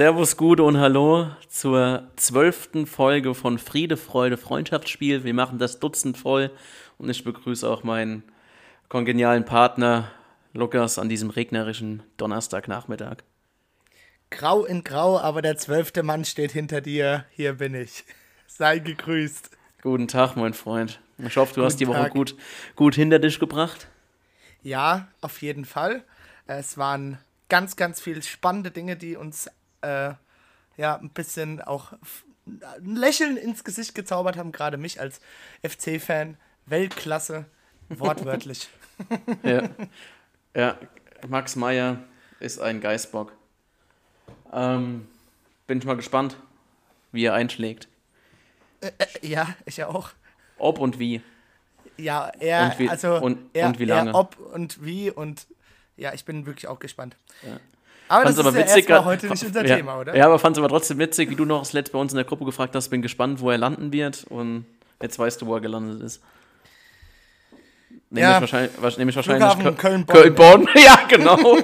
Servus, Gude und Hallo zur zwölften Folge von Friede, Freude, Freundschaftsspiel. Wir machen das Dutzend voll und ich begrüße auch meinen kongenialen Partner Lukas an diesem regnerischen Donnerstagnachmittag. Grau in Grau, aber der zwölfte Mann steht hinter dir. Hier bin ich. Sei gegrüßt. Guten Tag, mein Freund. Ich hoffe, du Guten hast die Woche gut, gut hinter dich gebracht. Ja, auf jeden Fall. Es waren ganz, ganz viele spannende Dinge, die uns äh, ja ein bisschen auch ein Lächeln ins Gesicht gezaubert haben, gerade mich als FC-Fan. Weltklasse, wortwörtlich. ja. ja, Max Meyer ist ein Geißbock. Ähm, bin ich mal gespannt, wie er einschlägt. Äh, äh, ja, ich auch. Ob und wie. Ja, er, und wie, also und, er, und wie lange. Er, ob und wie und ja, ich bin wirklich auch gespannt. Ja. Aber fand's das aber ist witzig, ja heute nicht unser ja, Thema, oder? Ja, aber fand es aber trotzdem witzig, wie du noch das letzte bei uns in der Gruppe gefragt hast, bin gespannt, wo er landen wird und jetzt weißt du, wo er gelandet ist. Nämlich ja, wahrscheinlich, nämlich wahrscheinlich Köln-Bonn. Köln ja, genau.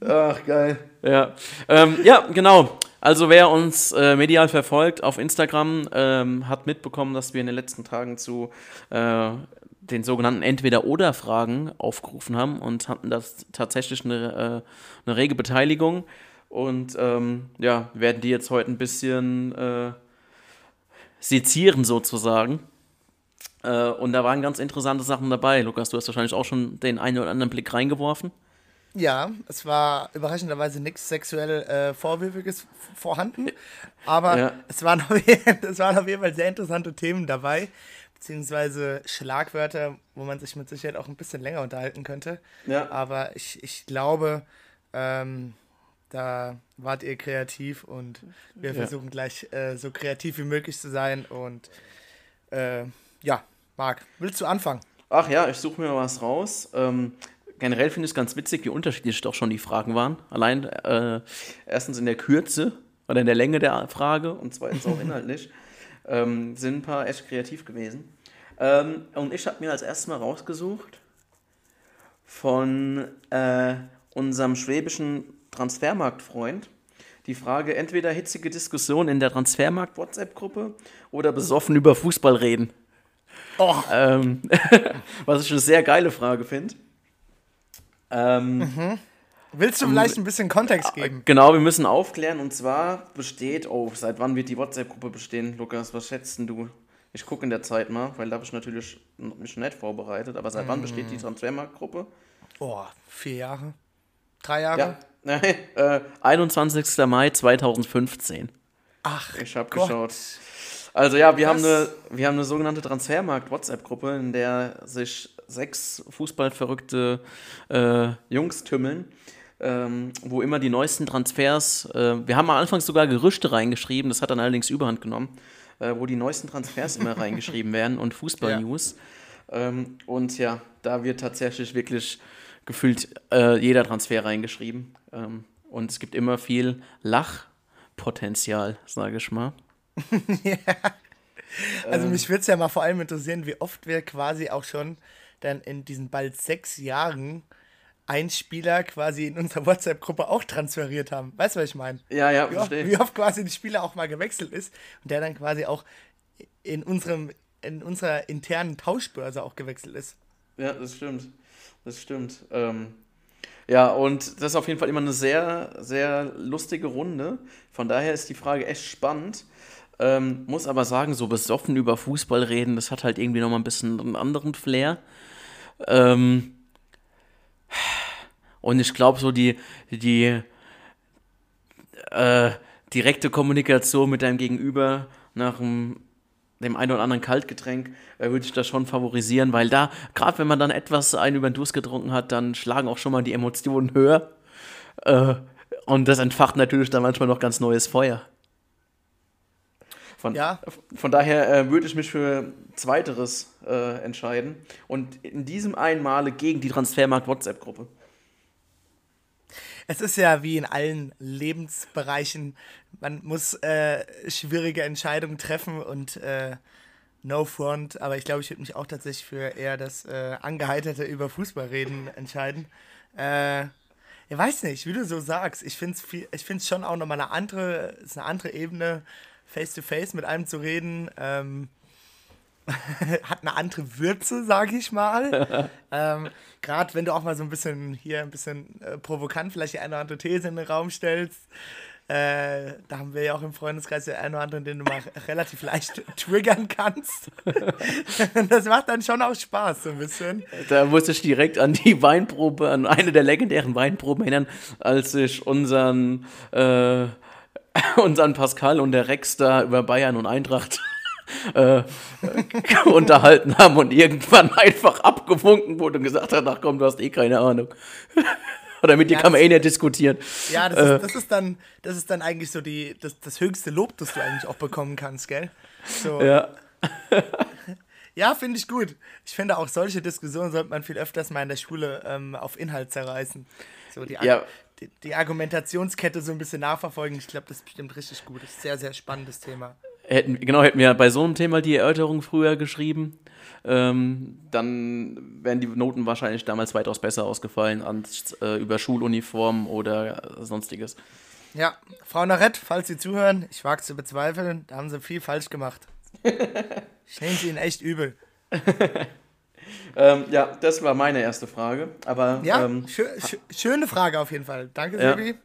Ach, geil. Ja, ähm, ja genau. Also wer uns äh, medial verfolgt auf Instagram, ähm, hat mitbekommen, dass wir in den letzten Tagen zu äh, den sogenannten Entweder-Oder-Fragen aufgerufen haben und hatten das tatsächlich eine, äh, eine rege Beteiligung. Und ähm, ja, werden die jetzt heute ein bisschen äh, sezieren sozusagen. Äh, und da waren ganz interessante Sachen dabei. Lukas, du hast wahrscheinlich auch schon den einen oder anderen Blick reingeworfen. Ja, es war überraschenderweise nichts sexuell äh, Vorwürfiges vorhanden, aber ja. es, waren auf, es waren auf jeden Fall sehr interessante Themen dabei, beziehungsweise Schlagwörter, wo man sich mit Sicherheit auch ein bisschen länger unterhalten könnte. Ja. Aber ich, ich glaube, ähm, da wart ihr kreativ und wir ja. versuchen gleich äh, so kreativ wie möglich zu sein und äh, ja, Marc, willst du anfangen? Ach ja, ich suche mir was raus. Ähm, generell finde ich es ganz witzig, wie unterschiedlich doch schon die Fragen waren. Allein äh, erstens in der Kürze oder in der Länge der Frage und zweitens auch inhaltlich. ähm, sind ein paar echt kreativ gewesen. Ähm, und ich habe mir als erstes mal rausgesucht von äh, unserem schwäbischen Transfermarktfreund die Frage, entweder hitzige Diskussion in der Transfermarkt-WhatsApp-Gruppe oder besoffen über Fußball reden. Oh. Ähm, was ich eine sehr geile Frage finde. Ähm, mhm. Willst du vielleicht ein bisschen Kontext geben? Genau, wir müssen aufklären. Und zwar besteht, oh, seit wann wird die WhatsApp-Gruppe bestehen? Lukas, was schätzt du? Ich gucke in der Zeit mal, weil da habe ich natürlich mich nicht vorbereitet. Aber seit mm. wann besteht die mhm. Transfermarktgruppe? Oh, vier Jahre? Drei Jahre? Ja, Nein, äh, 21. Mai 2015. Ach, ich habe geschaut. Also ja, wir haben, eine, wir haben eine sogenannte Transfermarkt-WhatsApp-Gruppe, in der sich sechs fußballverrückte äh, Jungs tümmeln, ähm, wo immer die neuesten Transfers, äh, wir haben am Anfang sogar Gerüchte reingeschrieben, das hat dann allerdings Überhand genommen, äh, wo die neuesten Transfers immer reingeschrieben werden und Fußball-News. Ja. Ähm, und ja, da wird tatsächlich wirklich gefühlt äh, jeder Transfer reingeschrieben. Ähm, und es gibt immer viel Lachpotenzial, sage ich mal. ja. Also mich würde es ja mal vor allem interessieren, wie oft wir quasi auch schon dann in diesen bald sechs Jahren einen Spieler quasi in unserer WhatsApp-Gruppe auch transferiert haben. Weißt du, was ich meine? Ja, ja, wie oft, wie oft quasi die Spieler auch mal gewechselt ist und der dann quasi auch in unserem in unserer internen Tauschbörse auch gewechselt ist. Ja, das stimmt. Das stimmt. Ähm, ja, und das ist auf jeden Fall immer eine sehr, sehr lustige Runde. Von daher ist die Frage echt spannend. Ähm, muss aber sagen, so besoffen über Fußball reden, das hat halt irgendwie nochmal ein bisschen einen anderen Flair. Ähm, und ich glaube, so die, die äh, direkte Kommunikation mit deinem Gegenüber nach dem, dem einen oder anderen Kaltgetränk äh, würde ich das schon favorisieren, weil da, gerade wenn man dann etwas einen über den Durst getrunken hat, dann schlagen auch schon mal die Emotionen höher. Äh, und das entfacht natürlich dann manchmal noch ganz neues Feuer. Von, ja. von daher äh, würde ich mich für Zweiteres äh, entscheiden und in diesem einen Male gegen die Transfermarkt-WhatsApp-Gruppe. Es ist ja wie in allen Lebensbereichen, man muss äh, schwierige Entscheidungen treffen und äh, no front, aber ich glaube, ich würde mich auch tatsächlich für eher das äh, angeheiterte über Fußball reden entscheiden. Äh, ich weiß nicht, wie du so sagst. Ich finde es schon auch nochmal eine andere, ist eine andere Ebene, face to face mit einem zu reden. Ähm, hat eine andere Würze, sage ich mal. ähm, Gerade wenn du auch mal so ein bisschen hier ein bisschen äh, provokant vielleicht die eine oder andere These in den Raum stellst. Äh, da haben wir ja auch im Freundeskreis den einen oder anderen, den du mal relativ leicht triggern kannst. das macht dann schon auch Spaß, so ein bisschen. Da musste ich direkt an die Weinprobe, an eine der legendären Weinproben erinnern, als ich unseren, äh, unseren Pascal und der Rex da über Bayern und Eintracht äh, unterhalten haben und irgendwann einfach abgewunken wurde und gesagt hat, ach komm, du hast eh keine Ahnung. Oder mit dir ja, kann man eh nicht diskutieren. Ja, das, äh. ist, das, ist, dann, das ist dann eigentlich so die, das, das höchste Lob, das du eigentlich auch bekommen kannst, gell? So. Ja. ja, finde ich gut. Ich finde auch solche Diskussionen sollte man viel öfters mal in der Schule ähm, auf Inhalt zerreißen. So die, ja. die, die, Argumentationskette so ein bisschen nachverfolgen. Ich glaube, das ist bestimmt richtig gut. Das ist ein sehr, sehr spannendes Thema. Hätten, genau, hätten wir bei so einem Thema die Erörterung früher geschrieben ähm, dann wären die Noten wahrscheinlich damals weitaus besser ausgefallen als äh, über Schuluniformen oder sonstiges. Ja, Frau Narett, falls Sie zuhören, ich wage zu bezweifeln, da haben Sie viel falsch gemacht. ich nehme Sie Ihnen echt übel. ähm, ja, das war meine erste Frage. Aber, ja, ähm, schö schö schöne Frage auf jeden Fall. Danke, ja. Silvi.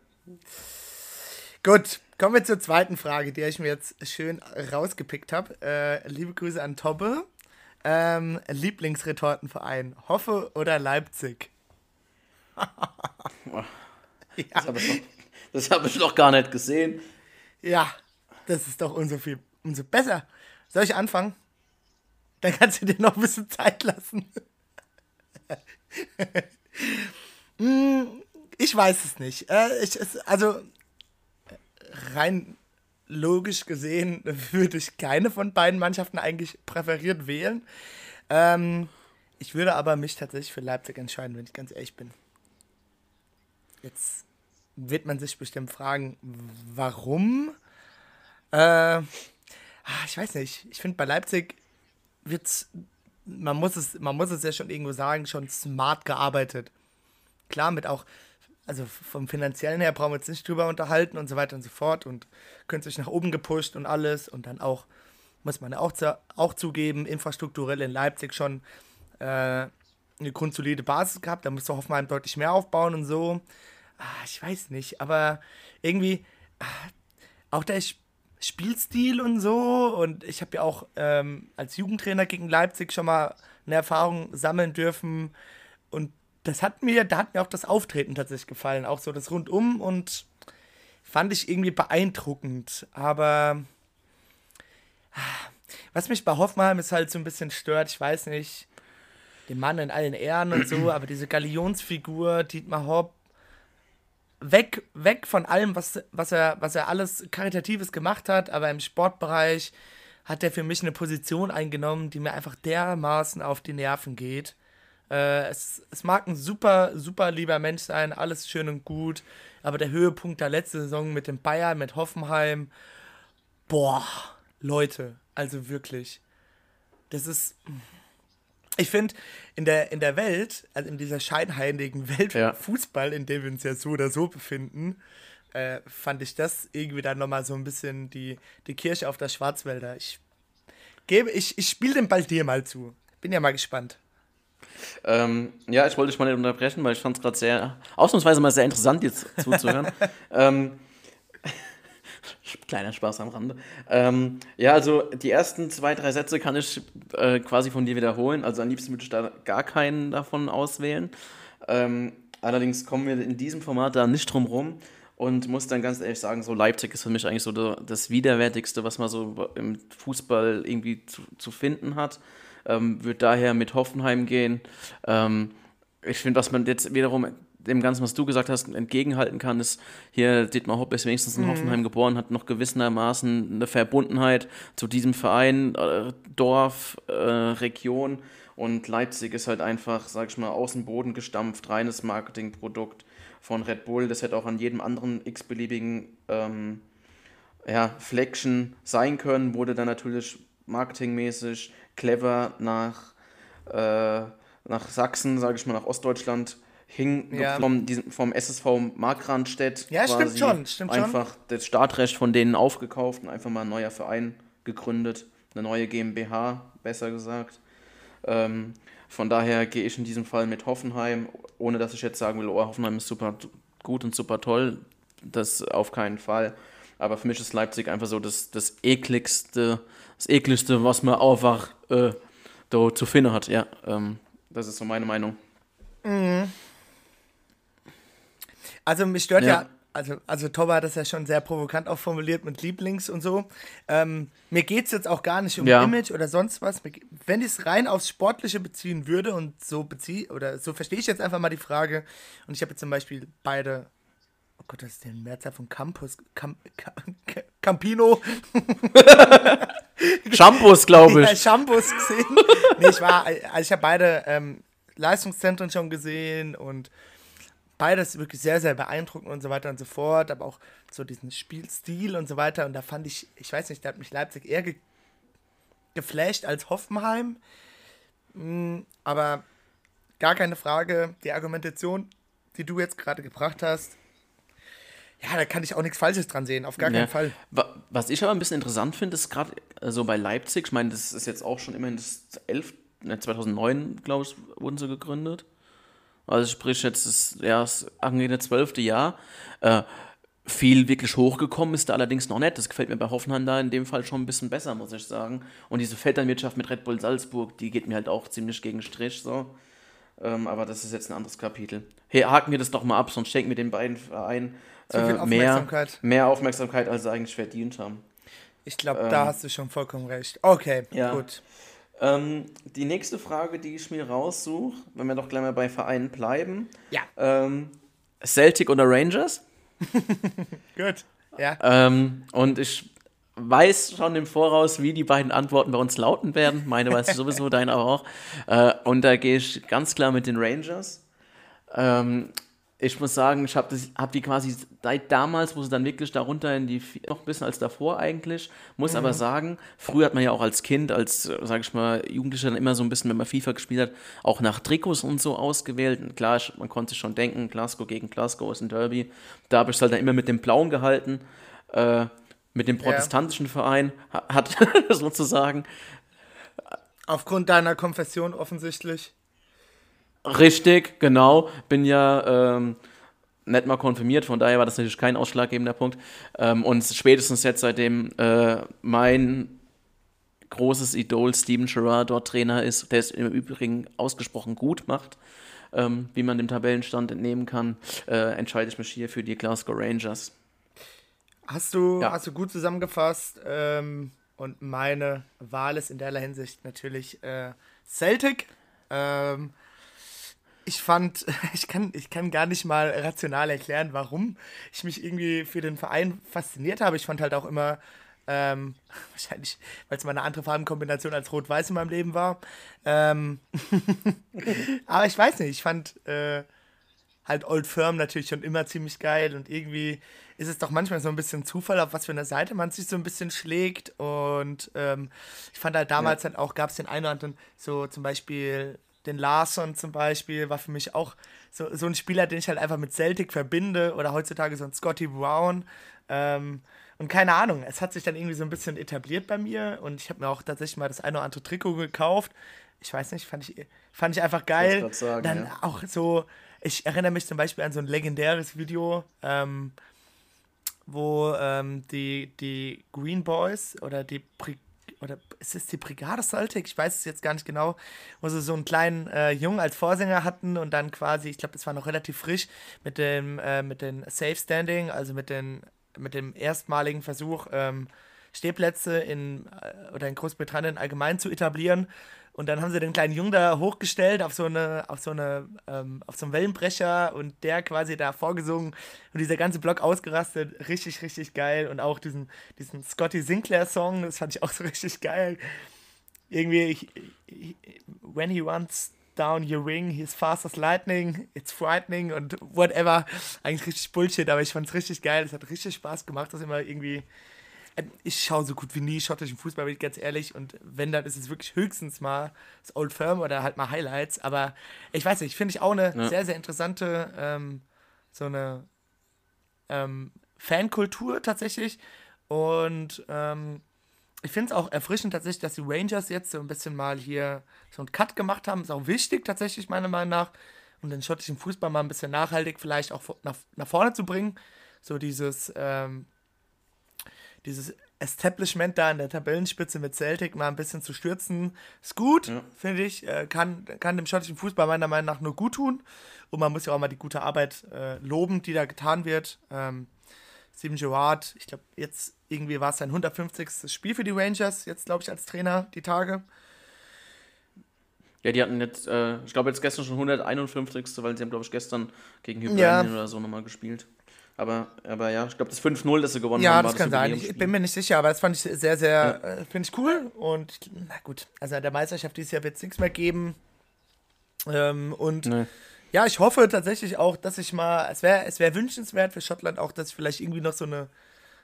Gut, kommen wir zur zweiten Frage, die ich mir jetzt schön rausgepickt habe. Äh, liebe Grüße an Tobbe. Ähm, Lieblingsretortenverein, Hoffe oder Leipzig? Das habe ich, hab ich, noch gar nicht gesehen. Ja, das ist doch umso viel, umso besser. Soll ich anfangen? Dann kannst du dir noch ein bisschen Zeit lassen. Hm, ich weiß es nicht. Äh, ich, also rein logisch gesehen würde ich keine von beiden Mannschaften eigentlich präferiert wählen. Ähm, ich würde aber mich tatsächlich für Leipzig entscheiden, wenn ich ganz ehrlich bin. Jetzt wird man sich bestimmt fragen, warum? Äh, ah, ich weiß nicht. Ich finde, bei Leipzig wird man muss es, man muss es ja schon irgendwo sagen, schon smart gearbeitet. Klar, mit auch also vom finanziellen her brauchen wir uns nicht drüber unterhalten und so weiter und so fort und sich nach oben gepusht und alles. Und dann auch, muss man auch, zu, auch zugeben, infrastrukturell in Leipzig schon äh, eine grundsolide Basis gehabt, da musste Hoffenheim deutlich mehr aufbauen und so. Ah, ich weiß nicht, aber irgendwie ah, auch der Spielstil und so. Und ich habe ja auch ähm, als Jugendtrainer gegen Leipzig schon mal eine Erfahrung sammeln dürfen. Und das hat mir, da hat mir auch das Auftreten tatsächlich gefallen, auch so das Rundum und fand ich irgendwie beeindruckend. Aber was mich bei Hoffmann ist halt so ein bisschen stört, ich weiß nicht, den Mann in allen Ehren und so, aber diese Galionsfigur, Dietmar Hopp, weg, weg von allem, was, was, er, was er alles Karitatives gemacht hat, aber im Sportbereich hat er für mich eine Position eingenommen, die mir einfach dermaßen auf die Nerven geht. Äh, es, es mag ein super, super lieber Mensch sein, alles schön und gut, aber der Höhepunkt der letzten Saison mit dem Bayern, mit Hoffenheim, boah, Leute, also wirklich, das ist, ich finde, in der, in der Welt, also in dieser scheinheiligen Welt ja. Fußball, in der wir uns ja so oder so befinden, äh, fand ich das irgendwie dann nochmal so ein bisschen die, die Kirche auf der Schwarzwälder. Ich gebe, ich, ich spiele den Ball dir mal zu. Bin ja mal gespannt. Ähm, ja, ich wollte dich mal nicht unterbrechen, weil ich fand es gerade sehr, ausnahmsweise mal sehr interessant, jetzt zuzuhören. ähm, kleiner Spaß am Rande. Ähm, ja, also die ersten zwei, drei Sätze kann ich äh, quasi von dir wiederholen. Also am liebsten würde ich da gar keinen davon auswählen. Ähm, allerdings kommen wir in diesem Format da nicht drum rum und muss dann ganz ehrlich sagen, so Leipzig ist für mich eigentlich so das Widerwärtigste, was man so im Fußball irgendwie zu, zu finden hat ähm, wird daher mit Hoffenheim gehen. Ähm, ich finde, was man jetzt wiederum dem Ganzen, was du gesagt hast, entgegenhalten kann, ist hier Dietmar Hopp ist wenigstens in mhm. Hoffenheim geboren, hat noch gewissermaßen eine Verbundenheit zu diesem Verein, äh, Dorf, äh, Region und Leipzig ist halt einfach, sag ich mal, aus dem Boden gestampft, reines Marketingprodukt von Red Bull. Das hätte auch an jedem anderen x-beliebigen ähm, ja, Fleckchen sein können, wurde dann natürlich marketingmäßig clever nach, äh, nach Sachsen, sage ich mal, nach Ostdeutschland hing ja. vom, diesem, vom SSV Markranstädt. Ja, stimmt schon, stimmt einfach schon. das Startrecht von denen aufgekauft und einfach mal ein neuer Verein gegründet. Eine neue GmbH, besser gesagt. Ähm, von daher gehe ich in diesem Fall mit Hoffenheim, ohne dass ich jetzt sagen will, oh, Hoffenheim ist super gut und super toll. Das auf keinen Fall. Aber für mich ist Leipzig einfach so das, das ekligste, das ekligste, was man einfach äh, da zu finden hat. Ja, ähm, das ist so meine Meinung. Mhm. Also mich stört ja, ja also, also Toba hat das ja schon sehr provokant auch formuliert mit Lieblings und so. Ähm, mir geht es jetzt auch gar nicht um ja. Image oder sonst was. Wenn ich es rein aufs Sportliche beziehen würde und so beziehe, oder so verstehe ich jetzt einfach mal die Frage, und ich habe jetzt zum Beispiel beide, oh Gott, das ist der Mehrzahl von Campus, Cam, Cam, Campino. Shampoos, glaube ich. Ja, Shampoos gesehen. nee, ich war, also ich habe beide ähm, Leistungszentren schon gesehen und beides wirklich sehr, sehr beeindruckend und so weiter und so fort, aber auch so diesen Spielstil und so weiter. Und da fand ich, ich weiß nicht, da hat mich Leipzig eher ge geflasht als Hoffenheim. Mhm, aber gar keine Frage, die Argumentation, die du jetzt gerade gebracht hast, ja, da kann ich auch nichts Falsches dran sehen, auf gar ja. keinen Fall. Was ich aber ein bisschen interessant finde, ist gerade so also bei Leipzig, ich meine, das ist jetzt auch schon immerhin das 11, 2009, glaube ich, wurden sie gegründet. Also sprich, jetzt ist ja das angehende zwölfte Jahr. Äh, viel wirklich hochgekommen ist da allerdings noch nicht. Das gefällt mir bei Hoffenheim da in dem Fall schon ein bisschen besser, muss ich sagen. Und diese Vetternwirtschaft mit Red Bull Salzburg, die geht mir halt auch ziemlich gegen Strich so. Ähm, aber das ist jetzt ein anderes Kapitel. Hey, haken wir das doch mal ab, sonst schenken wir den beiden Vereinen äh, Aufmerksamkeit. Mehr, mehr Aufmerksamkeit, als sie eigentlich verdient haben. Ich glaube, ähm, da hast du schon vollkommen recht. Okay, ja. gut. Ähm, die nächste Frage, die ich mir raussuche, wenn wir doch gleich mal bei Vereinen bleiben. Ja. Ähm, Celtic oder Rangers? Gut, ja. Ähm, und ich weiß schon im Voraus, wie die beiden Antworten bei uns lauten werden. Meine weiß ich sowieso, deine auch. Äh, und da gehe ich ganz klar mit den Rangers. Ähm, ich muss sagen, ich habe hab die quasi seit damals, wo sie dann wirklich darunter in die, noch ein bisschen als davor eigentlich, muss mhm. aber sagen, früher hat man ja auch als Kind, als, sag ich mal, Jugendlicher dann immer so ein bisschen, wenn man FIFA gespielt hat, auch nach Trikots und so ausgewählt. Und klar, man konnte sich schon denken, Glasgow gegen Glasgow ist ein Derby. Da habe ich es halt dann immer mit dem Blauen gehalten, äh, mit dem protestantischen ja. Verein, hat sozusagen. Aufgrund deiner Konfession offensichtlich. Richtig, genau. Bin ja ähm, nicht mal konfirmiert, von daher war das natürlich kein ausschlaggebender Punkt. Ähm, und spätestens jetzt, seitdem äh, mein großes Idol Steven Gerrard dort Trainer ist, der es im Übrigen ausgesprochen gut macht, ähm, wie man dem Tabellenstand entnehmen kann, äh, entscheide ich mich hier für die Glasgow Rangers. Hast du, ja. hast du gut zusammengefasst ähm, und meine Wahl ist in derlei Hinsicht natürlich äh, Celtic. Ähm, ich fand, ich kann, ich kann gar nicht mal rational erklären, warum ich mich irgendwie für den Verein fasziniert habe. Ich fand halt auch immer, ähm, wahrscheinlich, weil es mal eine andere Farbenkombination als Rot-Weiß in meinem Leben war. Ähm, aber ich weiß nicht, ich fand äh, halt Old Firm natürlich schon immer ziemlich geil und irgendwie ist es doch manchmal so ein bisschen Zufall, auf was für eine Seite man sich so ein bisschen schlägt. Und ähm, ich fand halt damals ja. halt auch, gab es den einen oder anderen, so zum Beispiel den Larson zum Beispiel war für mich auch so, so ein Spieler, den ich halt einfach mit Celtic verbinde oder heutzutage so ein Scotty Brown. Ähm, und keine Ahnung, es hat sich dann irgendwie so ein bisschen etabliert bei mir und ich habe mir auch tatsächlich mal das eine oder andere Trikot gekauft. Ich weiß nicht, fand ich, fand ich einfach geil. Ich sagen, dann ja. auch so, ich erinnere mich zum Beispiel an so ein legendäres Video, ähm, wo ähm, die, die Green Boys oder die Pri oder ist es die Brigade Celtic? Ich weiß es jetzt gar nicht genau, wo sie so einen kleinen äh, Jungen als Vorsänger hatten und dann quasi, ich glaube, das war noch relativ frisch, mit dem, äh, mit den Safe Standing, also mit, den, mit dem erstmaligen Versuch, ähm, Stehplätze in äh, oder in Großbritannien allgemein zu etablieren. Und dann haben sie den kleinen Jungen da hochgestellt auf so eine, auf so eine, ähm, auf so einen Wellenbrecher und der quasi da vorgesungen und dieser ganze Block ausgerastet. Richtig, richtig geil. Und auch diesen, diesen Scotty Sinclair-Song, das fand ich auch so richtig geil. Irgendwie, ich, ich, when he runs down your ring, he's fast as lightning, it's frightening und whatever. Eigentlich richtig Bullshit, aber ich fand es richtig geil. Es hat richtig Spaß gemacht, das immer irgendwie ich schaue so gut wie nie schottischen Fußball, bin ich ganz ehrlich. Und wenn, dann ist es wirklich höchstens mal das Old Firm oder halt mal Highlights. Aber ich weiß nicht, finde ich auch eine ja. sehr, sehr interessante, ähm, so eine ähm, Fankultur tatsächlich. Und ähm, ich finde es auch erfrischend tatsächlich, dass die Rangers jetzt so ein bisschen mal hier so einen Cut gemacht haben. Ist auch wichtig tatsächlich, meiner Meinung nach, um den schottischen Fußball mal ein bisschen nachhaltig vielleicht auch nach, nach vorne zu bringen. So dieses, ähm, dieses Establishment da in der Tabellenspitze mit Celtic mal ein bisschen zu stürzen, ist gut, ja. finde ich. Äh, kann, kann dem schottischen Fußball meiner Meinung nach nur gut tun. Und man muss ja auch mal die gute Arbeit äh, loben, die da getan wird. Ähm, Steven Gerrard, ich glaube, jetzt irgendwie war es sein 150. Spiel für die Rangers, jetzt glaube ich als Trainer die Tage. Ja, die hatten jetzt, äh, ich glaube jetzt gestern schon 151. weil sie haben, glaube ich, gestern gegen Hibernian ja. oder so nochmal gespielt. Aber, aber ja, ich glaube, das 5-0, das sie gewonnen ja, haben, das kann sein. Ich bin mir nicht sicher, aber das fand ich sehr, sehr, ja. äh, finde ich cool. Und na gut, also der Meisterschaft dieses Jahr wird es nichts mehr geben. Ähm, und nee ja, ich hoffe tatsächlich auch, dass ich mal, es wäre es wär wünschenswert für Schottland auch, dass ich vielleicht irgendwie noch so eine,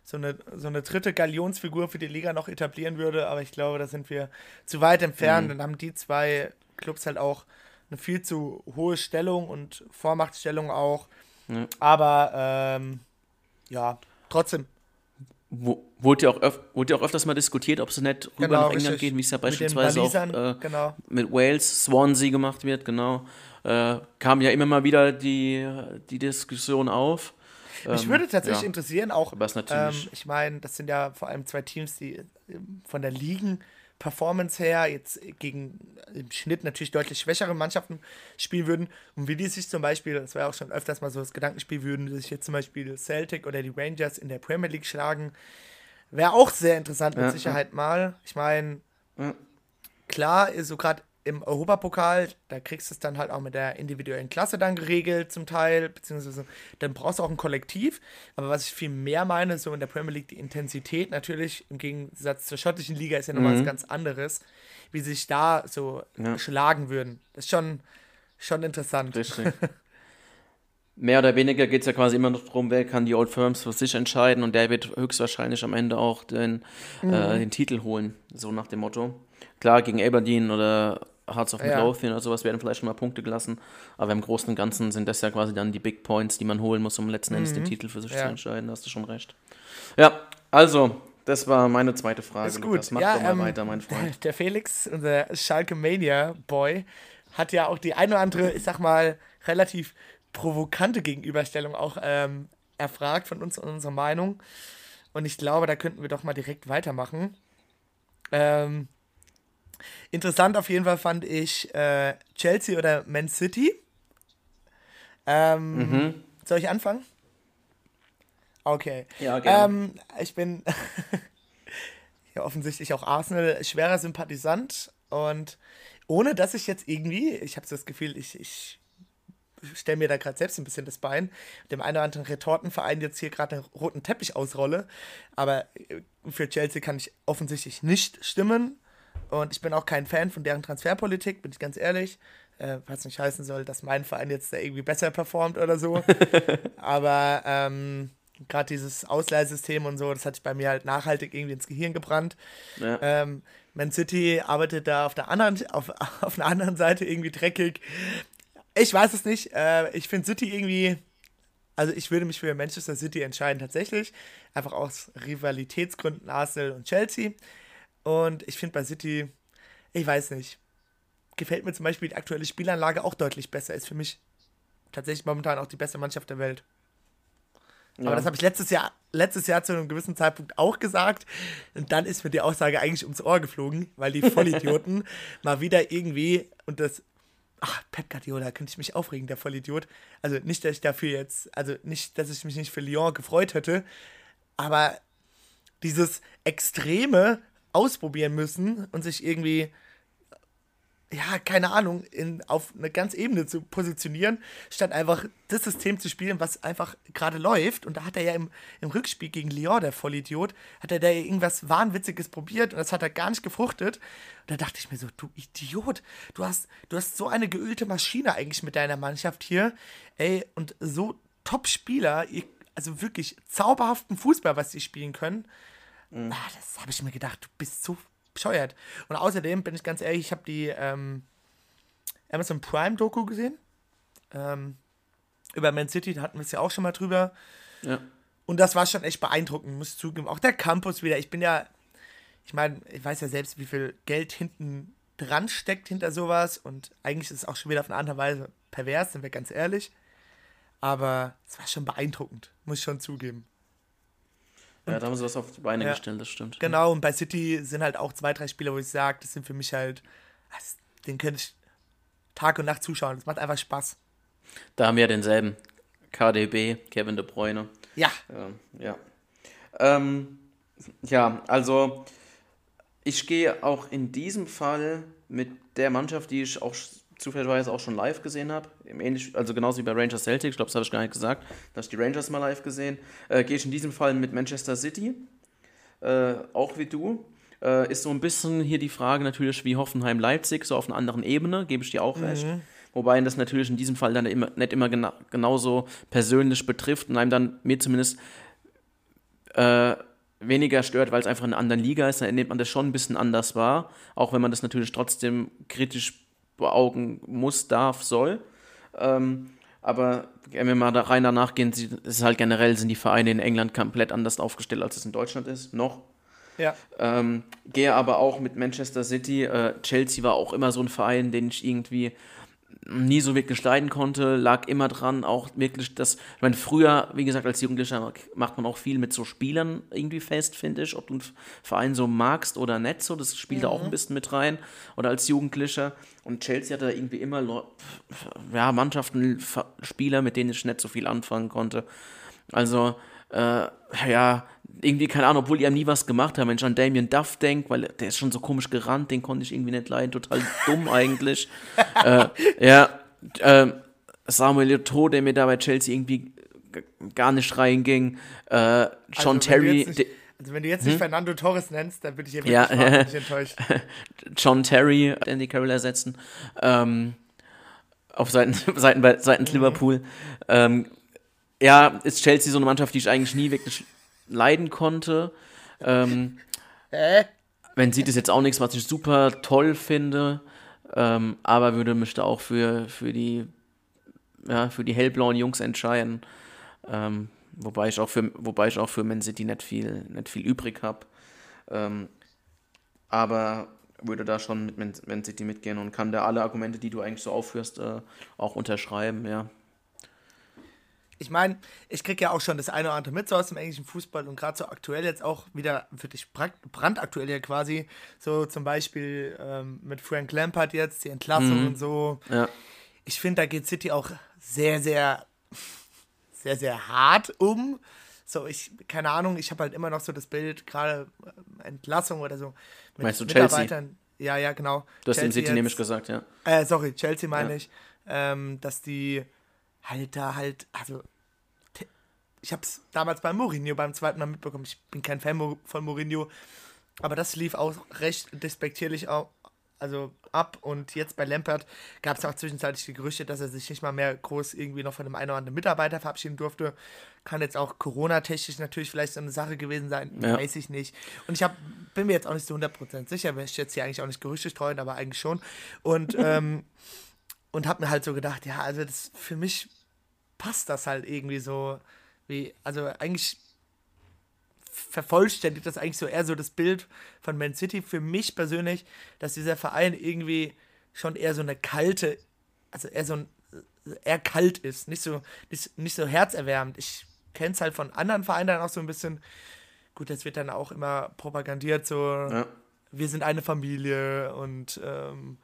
so eine, so eine dritte Galionsfigur für die Liga noch etablieren würde, aber ich glaube, da sind wir zu weit entfernt. Mhm. Dann haben die zwei Clubs halt auch eine viel zu hohe Stellung und Vormachtstellung auch. Aber ähm, ja, trotzdem. wurde ja, auch wurde ja auch öfters mal diskutiert, ob sie nicht rüber genau, nach England richtig. gehen, wie es ja beispielsweise auch äh, genau. mit Wales, Swansea gemacht wird, genau äh, kam ja immer mal wieder die, die Diskussion auf. Mich ähm, würde tatsächlich ja. interessieren, auch, ähm, ich meine, das sind ja vor allem zwei Teams, die äh, von der Ligen-Performance her jetzt gegen im Schnitt natürlich deutlich schwächere Mannschaften spielen würden und wie die sich zum Beispiel, das war ja auch schon öfters mal so das Gedankenspiel, würden sich jetzt zum Beispiel Celtic oder die Rangers in der Premier League schlagen, wäre auch sehr interessant mit ja, Sicherheit ja. mal. Ich meine, klar, so gerade im Europapokal, da kriegst du es dann halt auch mit der individuellen Klasse dann geregelt zum Teil, beziehungsweise dann brauchst du auch ein Kollektiv. Aber was ich viel mehr meine, so in der Premier League, die Intensität natürlich im Gegensatz zur schottischen Liga ist ja nochmal mhm. was ganz anderes, wie sich da so ja. schlagen würden. Das ist schon, schon interessant. Richtig. mehr oder weniger geht es ja quasi immer noch darum, wer kann die Old Firms für sich entscheiden und der wird höchstwahrscheinlich am Ende auch den, äh, mhm. äh, den Titel holen, so nach dem Motto. Klar, gegen Aberdeen oder Hearts of Midlothian ja. oder sowas werden vielleicht schon mal Punkte gelassen. Aber im Großen und Ganzen sind das ja quasi dann die Big Points, die man holen muss, um letzten Endes den mhm. Titel für sich ja. zu entscheiden. Da hast du schon recht. Ja, also, das war meine zweite Frage. Ist gut. Lukas, mach ja, doch mal ähm, weiter, mein Freund. Der Felix, unser Schalke Mania Boy, hat ja auch die eine oder andere, ich sag mal, relativ provokante Gegenüberstellung auch ähm, erfragt von uns und unserer Meinung. Und ich glaube, da könnten wir doch mal direkt weitermachen. Ähm, Interessant auf jeden Fall fand ich äh, Chelsea oder Man City. Ähm, mhm. Soll ich anfangen? Okay. Ja, gerne. Ähm, ich bin ja, offensichtlich auch Arsenal schwerer Sympathisant und ohne dass ich jetzt irgendwie, ich habe so das Gefühl, ich, ich stelle mir da gerade selbst ein bisschen das Bein, dem einen oder anderen Retortenverein jetzt hier gerade einen roten Teppich ausrolle. Aber äh, für Chelsea kann ich offensichtlich nicht stimmen. Und ich bin auch kein Fan von deren Transferpolitik, bin ich ganz ehrlich. Äh, was nicht heißen soll, dass mein Verein jetzt da irgendwie besser performt oder so. Aber ähm, gerade dieses Ausleihsystem und so, das hat sich bei mir halt nachhaltig irgendwie ins Gehirn gebrannt. Ja. Ähm, Man City arbeitet da auf der anderen, auf, auf einer anderen Seite irgendwie dreckig. Ich weiß es nicht. Äh, ich finde City irgendwie. Also ich würde mich für Manchester City entscheiden tatsächlich. Einfach aus Rivalitätsgründen Arsenal und Chelsea. Und ich finde bei City, ich weiß nicht, gefällt mir zum Beispiel die aktuelle Spielanlage auch deutlich besser. Ist für mich tatsächlich momentan auch die beste Mannschaft der Welt. Ja. Aber das habe ich letztes Jahr, letztes Jahr zu einem gewissen Zeitpunkt auch gesagt. Und dann ist mir die Aussage eigentlich ums Ohr geflogen, weil die Vollidioten mal wieder irgendwie und das. Ach, Pep Guardiola, könnte ich mich aufregen, der Vollidiot. Also nicht, dass ich dafür jetzt, also nicht, dass ich mich nicht für Lyon gefreut hätte, aber dieses extreme ausprobieren müssen und sich irgendwie, ja, keine Ahnung, in, auf eine ganz Ebene zu positionieren, statt einfach das System zu spielen, was einfach gerade läuft. Und da hat er ja im, im Rückspiel gegen Lyon, der Vollidiot, hat er da irgendwas Wahnwitziges probiert und das hat er gar nicht gefruchtet. Und da dachte ich mir so, du Idiot, du hast, du hast so eine geölte Maschine eigentlich mit deiner Mannschaft hier, ey, und so Top-Spieler, also wirklich zauberhaften Fußball, was sie spielen können. Mhm. ah, das habe ich mir gedacht, du bist so bescheuert. Und außerdem bin ich ganz ehrlich, ich habe die ähm, Amazon Prime Doku gesehen. Ähm, über Man City, da hatten wir es ja auch schon mal drüber. Ja. Und das war schon echt beeindruckend, muss ich zugeben. Auch der Campus wieder. Ich bin ja, ich meine, ich weiß ja selbst, wie viel Geld hinten dran steckt hinter sowas. Und eigentlich ist es auch schon wieder auf eine andere Weise pervers, sind wir ganz ehrlich. Aber es war schon beeindruckend, muss ich schon zugeben. Ja, da haben sie was auf die Beine ja, gestellt, das stimmt. Genau, und bei City sind halt auch zwei, drei Spieler, wo ich sage, das sind für mich halt, also, den könnte ich Tag und Nacht zuschauen. Das macht einfach Spaß. Da haben wir ja denselben. KDB, Kevin De Bruyne. Ja. Ähm, ja. Ähm, ja, also ich gehe auch in diesem Fall mit der Mannschaft, die ich auch zufälligerweise auch schon live gesehen habe, also genauso wie bei Rangers Celtic, ich glaube, das habe ich gar nicht gesagt, dass ich die Rangers mal live gesehen, äh, gehe ich in diesem Fall mit Manchester City, äh, auch wie du. Äh, ist so ein bisschen hier die Frage natürlich wie Hoffenheim-Leipzig, so auf einer anderen Ebene, gebe ich dir auch mhm. recht. Wobei das natürlich in diesem Fall dann immer, nicht immer gena genauso persönlich betrifft und einem dann, mir zumindest, äh, weniger stört, weil es einfach in einer anderen Liga ist, dann nimmt man das schon ein bisschen anders wahr, auch wenn man das natürlich trotzdem kritisch beaugen muss, darf, soll. Ähm, aber wenn wir mal da rein danach gehen, ist halt generell sind die Vereine in England komplett anders aufgestellt, als es in Deutschland ist, noch. Ja. Ähm, gehe aber auch mit Manchester City. Äh, Chelsea war auch immer so ein Verein, den ich irgendwie nie so wirklich leiden konnte, lag immer dran, auch wirklich das, ich meine, früher, wie gesagt, als Jugendlicher macht man auch viel mit so Spielern irgendwie fest, finde ich, ob du einen Verein so magst oder nicht so, das spielt mhm. da auch ein mhm. bisschen mit rein, oder als Jugendlicher und Chelsea hatte da irgendwie immer, ja, Mannschaften, Spieler, mit denen ich nicht so viel anfangen konnte, also, äh, ja, irgendwie, keine Ahnung, obwohl die haben nie was gemacht haben, wenn ich an Damien Duff denke, weil der ist schon so komisch gerannt, den konnte ich irgendwie nicht leiden, total dumm eigentlich. äh, ja, äh, Samuel Eto'o, der mir da bei Chelsea irgendwie gar nicht reinging. Äh, John also, Terry. Nicht, also wenn du jetzt nicht hm? Fernando Torres nennst, dann würde ich ja wirklich enttäuscht. John Terry, Andy Carroll ersetzen. Ähm, auf Seiten, Seiten, seitens mhm. Liverpool. Ähm, ja, ist Chelsea so eine Mannschaft, die ich eigentlich nie wirklich leiden konnte. Ähm, Hä? Wenn sieht es jetzt auch nichts, was ich super toll finde, ähm, aber würde mich da auch für, für die ja, für die hellblauen Jungs entscheiden. Ähm, wobei ich auch für wobei ich auch für Man City nicht viel nicht viel übrig habe. Ähm, aber würde da schon mit Man City mitgehen und kann da alle Argumente, die du eigentlich so aufführst, äh, auch unterschreiben, ja ich meine, ich kriege ja auch schon das eine oder andere mit so aus dem englischen Fußball und gerade so aktuell jetzt auch wieder wirklich brandaktuell ja quasi, so zum Beispiel ähm, mit Frank Lampard jetzt, die Entlassung mhm. und so. Ja. Ich finde, da geht City auch sehr, sehr, sehr, sehr hart um. So, ich, keine Ahnung, ich habe halt immer noch so das Bild, gerade äh, Entlassung oder so. Mit Meinst du Chelsea? Ja, ja, genau. Du hast Chelsea City nämlich gesagt, ja. Äh, sorry, Chelsea meine ja. ich. Ähm, dass die halt da halt, also ich habe es damals bei Mourinho beim zweiten Mal mitbekommen. Ich bin kein Fan von Mourinho, aber das lief auch recht despektierlich auch, also ab. Und jetzt bei Lampert gab es auch zwischenzeitlich die Gerüchte, dass er sich nicht mal mehr groß irgendwie noch von einem einen oder anderen Mitarbeiter verabschieden durfte. Kann jetzt auch Corona-technisch natürlich vielleicht so eine Sache gewesen sein, ja. weiß ich nicht. Und ich hab, bin mir jetzt auch nicht so 100% sicher, ich jetzt hier eigentlich auch nicht Gerüchte streuen, aber eigentlich schon. Und, ähm, und habe mir halt so gedacht, ja, also das für mich passt das halt irgendwie so wie, also eigentlich vervollständigt das eigentlich so eher so das Bild von Man City für mich persönlich, dass dieser Verein irgendwie schon eher so eine kalte, also eher so ein, eher kalt ist, nicht so, nicht, nicht so herzerwärmend. Ich kenne es halt von anderen Vereinen dann auch so ein bisschen, gut, das wird dann auch immer propagandiert, so, ja. wir sind eine Familie und ähm,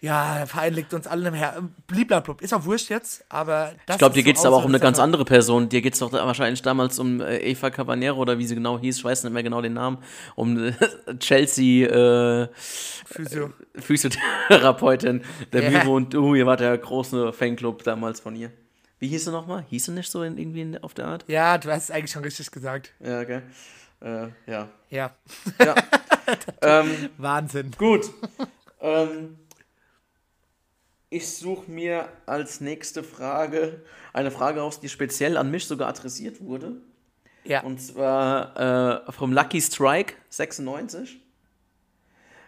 ja, der Verein liegt uns allen im Herzen. Bliblablub, ist auch wurscht jetzt, aber Ich glaube, dir geht es aber auch um eine ganz andere Person. Dir geht es doch wahrscheinlich damals um äh, Eva Cabanero oder wie sie genau hieß, ich weiß nicht mehr genau den Namen, um äh, Chelsea äh, Physio. Äh, Physiotherapeutin, der yeah. Miro und du, ihr wart der große Fanclub damals von ihr. Wie hieß sie nochmal? Hieß sie nicht so in, irgendwie in, auf der Art? Ja, du hast es eigentlich schon richtig gesagt. Ja, okay. Äh, ja. Ja. ja. ähm, Wahnsinn. Gut. ähm, ich suche mir als nächste Frage eine Frage aus, die speziell an mich sogar adressiert wurde. Ja. Und zwar äh, vom Lucky Strike 96.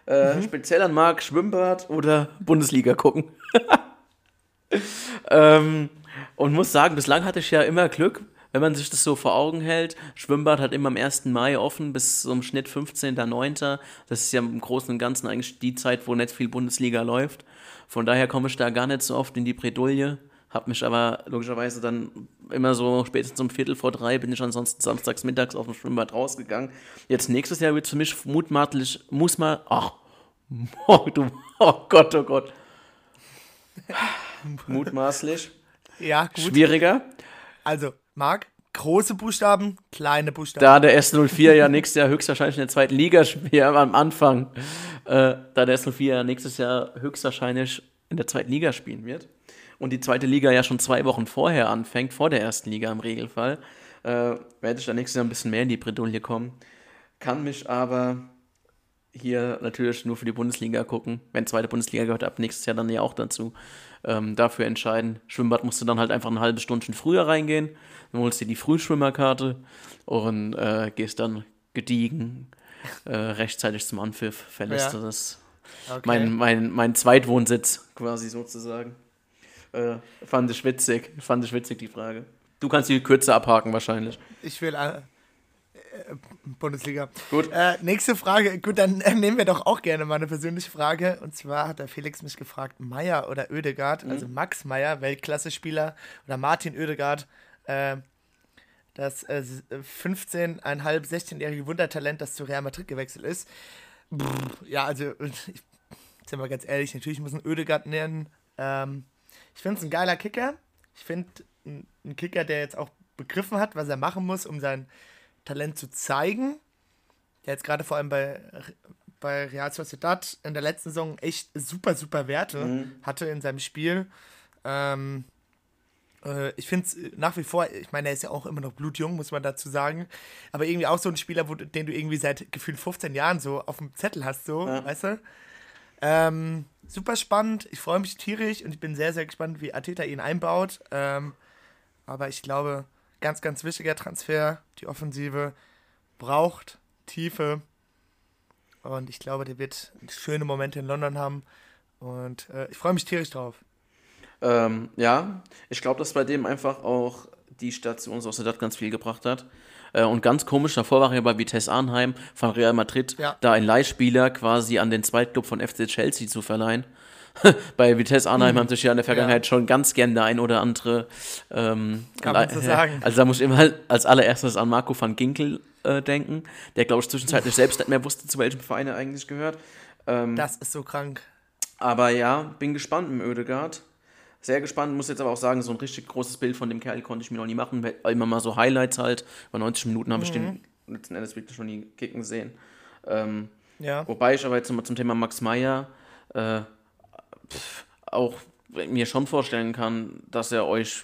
Äh, mhm. Speziell an Marc Schwimmbad oder Bundesliga gucken. ähm, und muss sagen, bislang hatte ich ja immer Glück, wenn man sich das so vor Augen hält. Schwimmbad hat immer am 1. Mai offen bis zum Schnitt 15.09. Das ist ja im Großen und Ganzen eigentlich die Zeit, wo nicht viel Bundesliga läuft. Von daher komme ich da gar nicht so oft in die Bredouille. Hab mich aber logischerweise dann immer so spätestens um Viertel vor drei bin ich ansonsten samstags mittags auf dem Schwimmbad rausgegangen. Jetzt nächstes Jahr wird es für mich mutmaßlich, muss man, ach, oh, du, oh Gott, oh Gott. Mutmaßlich. Ja, gut. Schwieriger. Also, Marc, große Buchstaben, kleine Buchstaben. Da der S04 ja nächstes Jahr höchstwahrscheinlich in der zweiten Liga spielt, am Anfang, äh, da der S04 ja nächstes Jahr höchstwahrscheinlich in der zweiten Liga spielen wird und die zweite Liga ja schon zwei Wochen vorher anfängt, vor der ersten Liga im Regelfall, äh, werde ich dann nächstes Jahr ein bisschen mehr in die Bredouille kommen. Kann mich aber hier natürlich nur für die Bundesliga gucken. Wenn zweite Bundesliga gehört, ab nächstes Jahr dann ja auch dazu. Ähm, dafür entscheiden. Schwimmbad musst du dann halt einfach eine halbe Stunde früher reingehen. Dann holst dir die Frühschwimmerkarte und äh, gehst dann gediegen äh, rechtzeitig zum Anpfiff. Verlässt ja. du das. Okay. Mein, mein, mein Zweitwohnsitz quasi sozusagen. Äh, fand ich witzig. Fand ich witzig, die Frage. Du kannst die kürzer abhaken wahrscheinlich. Ich will äh, äh, Bundesliga. Gut. Äh, nächste Frage. Gut, dann äh, nehmen wir doch auch gerne mal eine persönliche Frage. Und zwar hat der Felix mich gefragt, Meier oder Oedegaard, mhm. also Max Meier, Weltklasse-Spieler, oder Martin Oedegaard, äh, das äh, 15,5, 16-jährige Wundertalent, das zu Real Madrid gewechselt ist. Brr, ja, also, ich sind wir ganz ehrlich, natürlich muss ein Oedegaard nennen. Ähm, ich finde es ein geiler Kicker. Ich finde ein Kicker, der jetzt auch begriffen hat, was er machen muss, um sein Talent zu zeigen. Der jetzt gerade vor allem bei, bei Real Sociedad in der letzten Saison echt super, super Werte mhm. hatte in seinem Spiel. Ähm, äh, ich finde es nach wie vor, ich meine, er ist ja auch immer noch blutjung, muss man dazu sagen. Aber irgendwie auch so ein Spieler, wo, den du irgendwie seit gefühlt 15 Jahren so auf dem Zettel hast, so, ja. weißt du? Ähm, super spannend. Ich freue mich tierisch und ich bin sehr, sehr gespannt, wie Ateta ihn einbaut. Ähm, aber ich glaube, ganz, ganz wichtiger Transfer. Die Offensive braucht Tiefe. Und ich glaube, der wird schöne Momente in London haben. Und äh, ich freue mich tierisch drauf. Ähm, ja, ich glaube, dass bei dem einfach auch die Station aus der Stadt ganz viel gebracht hat. Äh, und ganz komisch, davor war er bei Vitesse Arnheim von Real Madrid, ja. da ein Leihspieler quasi an den Zweitclub von FC Chelsea zu verleihen. bei Vitesse Arnheim mhm. haben sich ja in der Vergangenheit ja. schon ganz gern der ein oder andere. Ähm, Kann man so sagen. Also da muss ich immer als allererstes an Marco van Ginkel äh, denken, der glaube ich zwischenzeitlich selbst nicht mehr wusste, zu welchem Verein er eigentlich gehört. Ähm, das ist so krank. Aber ja, bin gespannt im Ödegard. Sehr gespannt, muss jetzt aber auch sagen, so ein richtig großes Bild von dem Kerl konnte ich mir noch nie machen. Immer mal so Highlights halt. Bei 90 Minuten habe ich den mhm. letzten Endes wirklich schon nie kicken sehen. Ähm, ja. Wobei ich aber jetzt nochmal zum Thema Max Meyer äh, auch mir schon vorstellen kann, dass er euch,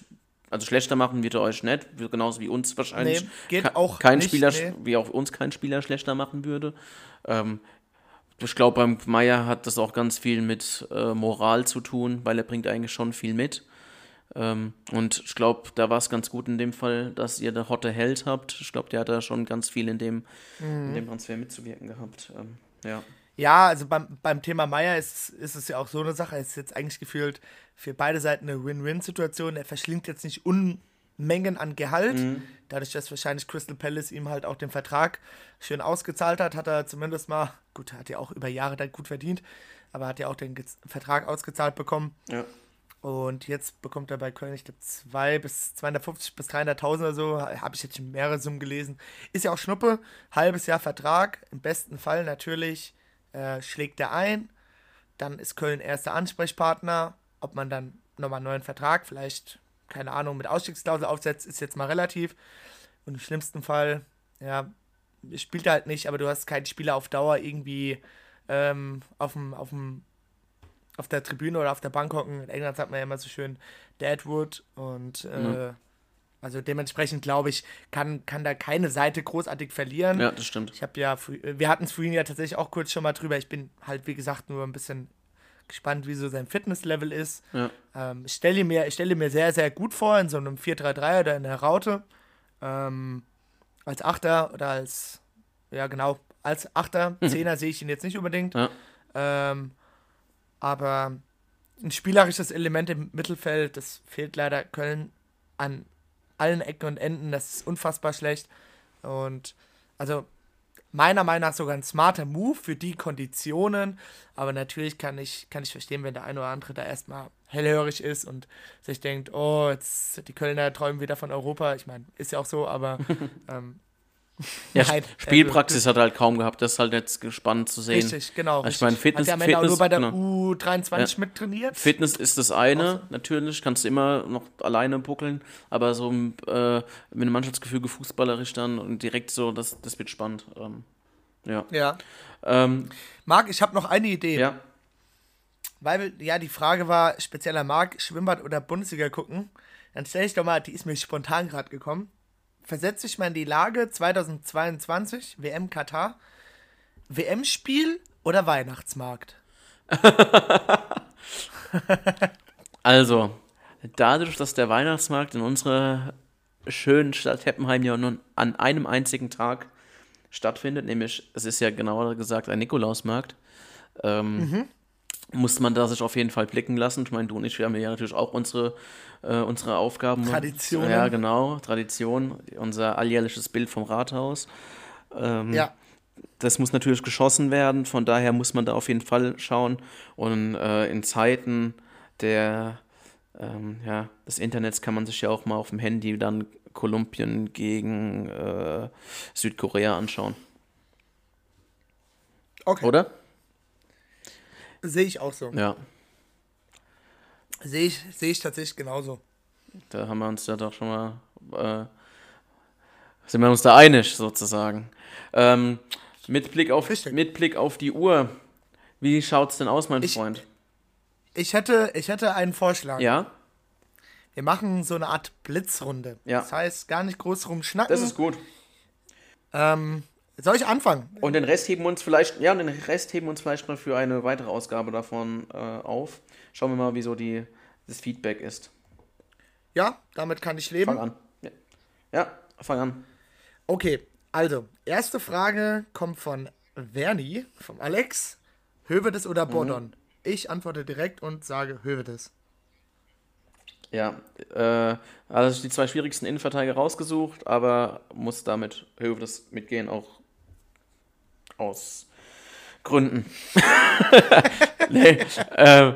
also schlechter machen wird er euch nicht, genauso wie uns wahrscheinlich. Nee, geht auch kein nicht, Spieler, nee. wie auch uns kein Spieler schlechter machen würde. Ähm, ich glaube, beim Meier hat das auch ganz viel mit äh, Moral zu tun, weil er bringt eigentlich schon viel mit. Ähm, und ich glaube, da war es ganz gut in dem Fall, dass ihr der Hotte Held habt. Ich glaube, der hat da schon ganz viel in dem, mhm. in dem Transfer mitzuwirken gehabt. Ähm, ja. Ja, also beim, beim Thema Meier ist, ist es ja auch so eine Sache. Es ist jetzt eigentlich gefühlt für beide Seiten eine Win-Win-Situation. Er verschlingt jetzt nicht Unmengen an Gehalt. Mhm. Dadurch, dass wahrscheinlich Crystal Palace ihm halt auch den Vertrag schön ausgezahlt hat, hat er zumindest mal, gut, hat ja auch über Jahre dann gut verdient, aber hat ja auch den Ge Vertrag ausgezahlt bekommen. Ja. Und jetzt bekommt er bei Köln, ich glaube, 2 bis 250 bis 300.000 oder so, habe ich jetzt schon mehrere Summen gelesen. Ist ja auch Schnuppe, halbes Jahr Vertrag, im besten Fall natürlich äh, schlägt er ein, dann ist Köln erster Ansprechpartner, ob man dann nochmal einen neuen Vertrag, vielleicht, keine Ahnung, mit Ausstiegsklausel aufsetzt, ist jetzt mal relativ. Und im schlimmsten Fall, ja, spielt er halt nicht, aber du hast keinen Spieler auf Dauer irgendwie ähm, auf dem, auf dem auf der Tribüne oder auf der Bank hocken. In England sagt man ja immer so schön Deadwood und äh, mhm. also dementsprechend glaube ich, kann, kann da keine Seite großartig verlieren. Ja, das stimmt. Ich habe ja, wir hatten es vorhin ja tatsächlich auch kurz schon mal drüber. Ich bin halt, wie gesagt, nur ein bisschen gespannt, wie so sein Fitnesslevel ist. Ja. Ähm, ich stelle mir, stell mir sehr, sehr gut vor in so einem 4-3-3 oder in der Raute. Ähm, als Achter oder als, ja genau, als Achter, mhm. Zehner sehe ich ihn jetzt nicht unbedingt. Ja. Ähm, aber ein spielerisches Element im Mittelfeld, das fehlt leider Köln an allen Ecken und Enden. Das ist unfassbar schlecht. Und also meiner Meinung nach sogar ein smarter Move für die Konditionen. Aber natürlich kann ich, kann ich verstehen, wenn der eine oder andere da erstmal hellhörig ist und sich denkt, oh, jetzt die Kölner träumen wieder von Europa. Ich meine, ist ja auch so, aber ähm, ja, Nein, Spielpraxis hat er halt kaum gehabt, das ist halt jetzt spannend zu sehen. Richtig, genau. Also ich meine, Fitness, hat er am nur bei der genau. U23 ja. mit trainiert. Fitness ist das eine, so. natürlich, kannst du immer noch alleine buckeln, aber so äh, mit einem Mannschaftsgefüge fußballerisch dann und direkt so, das, das wird spannend. Ähm, ja. Ja. Ähm, Marc, ich habe noch eine Idee. Ja. Weil, ja, die Frage war, spezieller Marc, Schwimmbad oder Bundesliga gucken. Dann stelle ich doch mal, die ist mir spontan gerade gekommen versetze ich mal in die Lage 2022, WM Katar, WM-Spiel oder Weihnachtsmarkt? also, dadurch, dass der Weihnachtsmarkt in unserer schönen Stadt Heppenheim ja nur an einem einzigen Tag stattfindet, nämlich, es ist ja genauer gesagt ein Nikolausmarkt, ähm, mhm muss man da sich auf jeden Fall blicken lassen. Ich meine, du und ich, wir haben ja natürlich auch unsere, äh, unsere Aufgaben. Tradition. Ja, genau, Tradition, unser alljährliches Bild vom Rathaus. Ähm, ja. Das muss natürlich geschossen werden, von daher muss man da auf jeden Fall schauen. Und äh, in Zeiten der, ähm, ja, des Internets kann man sich ja auch mal auf dem Handy dann Kolumbien gegen äh, Südkorea anschauen. Okay. Oder? Sehe ich auch so. Ja. Sehe ich, sehe ich tatsächlich genauso. Da haben wir uns ja doch schon mal, äh, sind wir uns da einig sozusagen. Ähm, mit, Blick auf, mit Blick auf die Uhr, wie schaut es denn aus, mein ich, Freund? Ich hätte, ich hätte einen Vorschlag. Ja? Wir machen so eine Art Blitzrunde. Ja. Das heißt, gar nicht groß rumschnacken. Das ist gut. Ähm, soll ich anfangen? Und den Rest heben wir uns vielleicht, ja, den Rest heben uns vielleicht mal für eine weitere Ausgabe davon äh, auf. Schauen wir mal, wieso die, das Feedback ist. Ja, damit kann ich leben. Fang an. Ja, ja fang an. Okay, also, erste Frage kommt von Verni, vom Alex. Hövedes oder Bordon? Mhm. Ich antworte direkt und sage Hövedes. Ja, äh, also die zwei schwierigsten Innenverteidiger rausgesucht, aber muss damit Hövedes mitgehen, auch aus Gründen. nee, äh,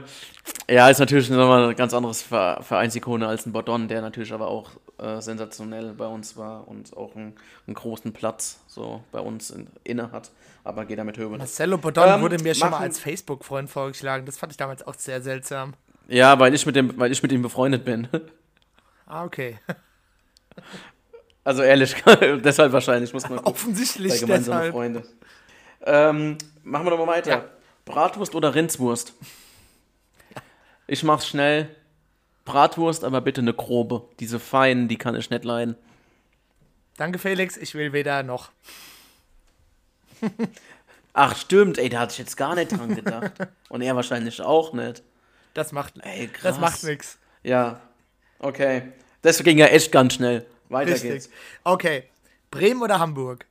ja, ist natürlich nochmal ein ganz anderes Vereinsikone als ein Bordon, der natürlich aber auch äh, sensationell bei uns war und auch einen, einen, großen Platz so bei uns in, inne hat. Aber geht damit höher. Marcelo Bordon ähm, wurde mir schon mal als Facebook-Freund vorgeschlagen. Das fand ich damals auch sehr seltsam. Ja, weil ich mit dem, weil ich mit ihm befreundet bin. Ah, okay. Also ehrlich, deshalb wahrscheinlich muss man. Offensichtlich gemeinsame deshalb. Freunde. Ähm, machen wir doch mal weiter. Ja. Bratwurst oder Rindswurst? Ich mach's schnell. Bratwurst, aber bitte eine grobe. Diese feinen, die kann ich nicht leiden. Danke, Felix. Ich will weder noch. Ach, stimmt. Ey, da hatte ich jetzt gar nicht dran gedacht. Und er wahrscheinlich auch nicht. Das macht, Ey, krass. Das macht nichts. Ja. Okay. Das ging ja echt ganz schnell. Weiter Richtig. geht's. Okay. Bremen oder Hamburg?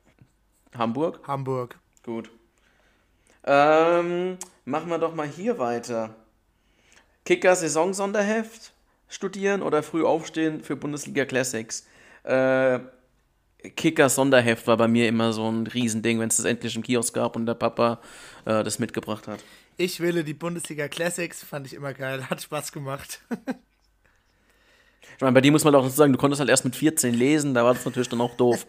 Hamburg? Hamburg. Gut. Ähm, machen wir doch mal hier weiter. Kicker Saisonsonderheft studieren oder früh aufstehen für Bundesliga Classics? Äh, Kicker Sonderheft war bei mir immer so ein Riesending, wenn es das endlich im Kiosk gab und der Papa äh, das mitgebracht hat. Ich wähle die Bundesliga Classics, fand ich immer geil, hat Spaß gemacht. ich meine, bei dir muss man auch sagen, du konntest halt erst mit 14 lesen, da war das natürlich dann auch doof.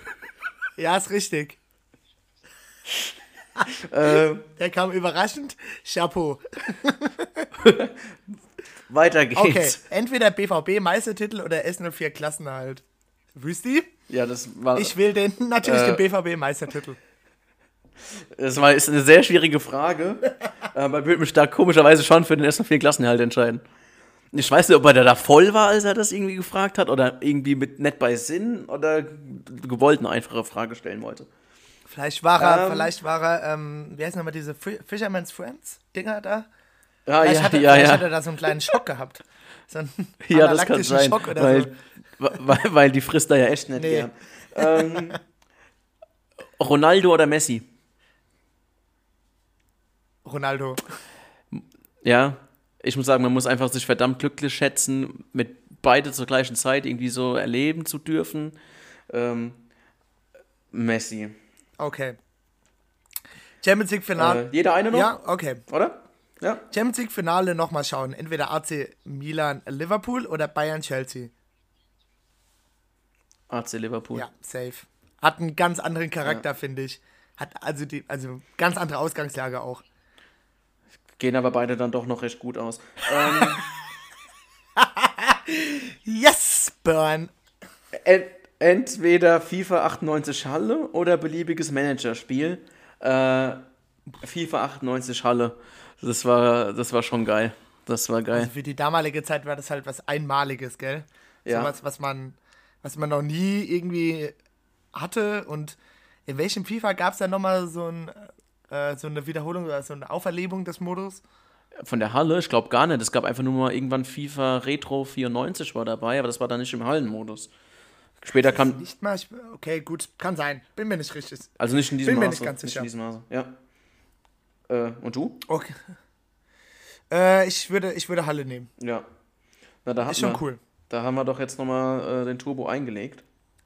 ja, ist richtig. ähm, Der kam überraschend. Chapeau. Weiter geht's. Okay, entweder BVB Meistertitel oder S04 Klassenerhalt. Wüsti? Ja, das war. Ich will den, natürlich äh, den BVB Meistertitel. Das war, ist eine sehr schwierige Frage. aber ich würde mich da komischerweise schon für den S04 Klassenerhalt entscheiden. Ich weiß nicht, ob er da voll war, als er das irgendwie gefragt hat, oder irgendwie mit nett bei Sinn oder gewollt eine einfache Frage stellen wollte. Vielleicht war er, ähm, vielleicht war er, ähm, wie heißen nochmal diese Fisherman's Friends Dinger da? Ah, vielleicht ja, hat er, ja, vielleicht ja. hat er da so einen kleinen Schock gehabt. So einen ja, das kann sein, Schock oder weil, so. weil, weil die frisst da ja echt nicht nee. ähm, Ronaldo oder Messi? Ronaldo. Ja, ich muss sagen, man muss einfach sich verdammt glücklich schätzen, mit beide zur gleichen Zeit irgendwie so erleben zu dürfen. Ähm, Messi. Okay. Champions League Finale. Äh, jeder eine noch? Ja, okay. Oder? Ja. Champions League Finale nochmal schauen. Entweder AC Milan Liverpool oder Bayern Chelsea. AC Liverpool. Ja, safe. Hat einen ganz anderen Charakter, ja. finde ich. Hat also die, also ganz andere Ausgangslage auch. Gehen aber beide dann doch noch recht gut aus. Ähm, yes, Burn! Ent entweder FIFA 98 Halle oder beliebiges Managerspiel. Äh, FIFA 98 Halle. Das war, das war schon geil. Das war geil. Also für die damalige Zeit war das halt was Einmaliges, gell? Ja. So was, was man, was man noch nie irgendwie hatte. Und in welchem FIFA gab es da nochmal so, ein, äh, so eine Wiederholung oder so eine Auferlebung des Modus? Von der Halle? Ich glaube gar nicht. Es gab einfach nur mal irgendwann FIFA Retro 94 war dabei, aber das war dann nicht im Hallenmodus. Später kam. Nicht mal, okay, gut, kann sein. Bin mir nicht richtig. Also nicht in diesem Bin Maße. Bin mir nicht ganz sicher. Nicht in diesem Maße. Ja. Äh, und du? Okay. Äh, ich, würde, ich würde Halle nehmen. Ja. Na, da ist schon wir, cool. Da haben wir doch jetzt nochmal äh, den Turbo eingelegt.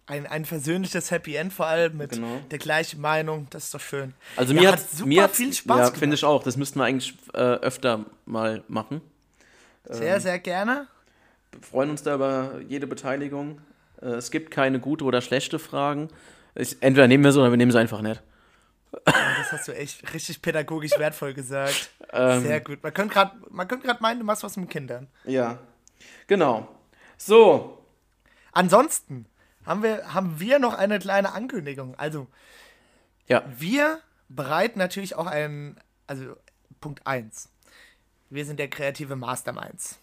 Ein, ein versöhnliches Happy End vor allem mit genau. der gleichen Meinung, das ist doch schön. Also mir ja, hat super mir viel Spaß Ja, finde ich auch. Das müssten wir eigentlich äh, öfter mal machen. Sehr, ähm, sehr gerne. Wir freuen uns da über jede Beteiligung. Äh, es gibt keine gute oder schlechte Fragen. Ich, entweder nehmen wir sie oder wir nehmen sie einfach nicht. Das hast du echt richtig pädagogisch wertvoll gesagt. Ähm, Sehr gut. Man könnte gerade meinen, du machst was mit Kindern. Ja, genau. So. Ansonsten haben wir, haben wir noch eine kleine Ankündigung. Also, ja. wir bereiten natürlich auch einen, also Punkt 1. Wir sind der kreative Masterminds.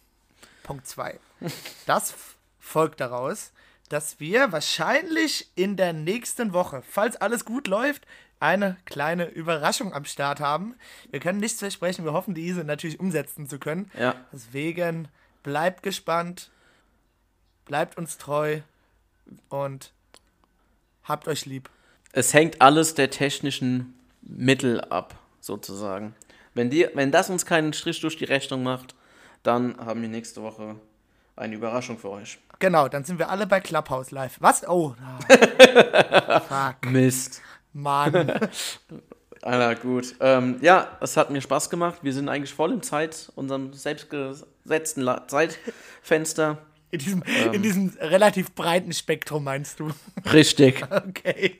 Punkt 2. Das folgt daraus, dass wir wahrscheinlich in der nächsten Woche, falls alles gut läuft, eine kleine Überraschung am Start haben. Wir können nichts versprechen, wir hoffen, diese natürlich umsetzen zu können. Ja. Deswegen bleibt gespannt, bleibt uns treu und habt euch lieb. Es hängt alles der technischen Mittel ab, sozusagen. Wenn, die, wenn das uns keinen Strich durch die Rechnung macht, dann haben wir nächste Woche eine Überraschung für euch. Genau, dann sind wir alle bei Clubhouse live. Was? Oh. Fuck. Mist. Mann. Alter, gut. Ähm, ja, es hat mir Spaß gemacht. Wir sind eigentlich voll im Zeit, unserem selbstgesetzten Zeitfenster. In diesem, ähm, in diesem relativ breiten Spektrum meinst du? Richtig. okay.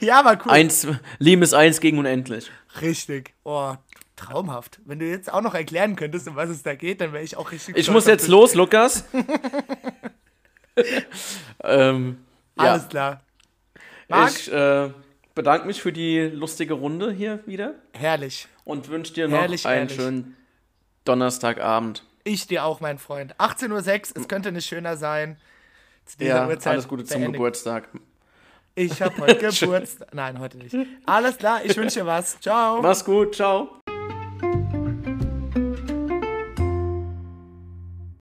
Ja, aber cool. Eins, Lieben ist eins gegen unendlich. Richtig. Oh, traumhaft. Wenn du jetzt auch noch erklären könntest, um was es da geht, dann wäre ich auch richtig. Ich muss jetzt los, Lukas. Ähm, Alles ja. klar. Marc? Ich, äh, bedanke mich für die lustige Runde hier wieder. Herrlich. Und wünsche dir noch herrlich, einen herrlich. schönen Donnerstagabend. Ich dir auch, mein Freund. 18.06 Uhr, es könnte nicht schöner sein. Zu dieser ja, Uhrzeit alles Gute zum Geburtstag. Ich habe heute Geburtstag. Nein, heute nicht. Alles klar, ich wünsche dir was. Ciao. Mach's gut, ciao.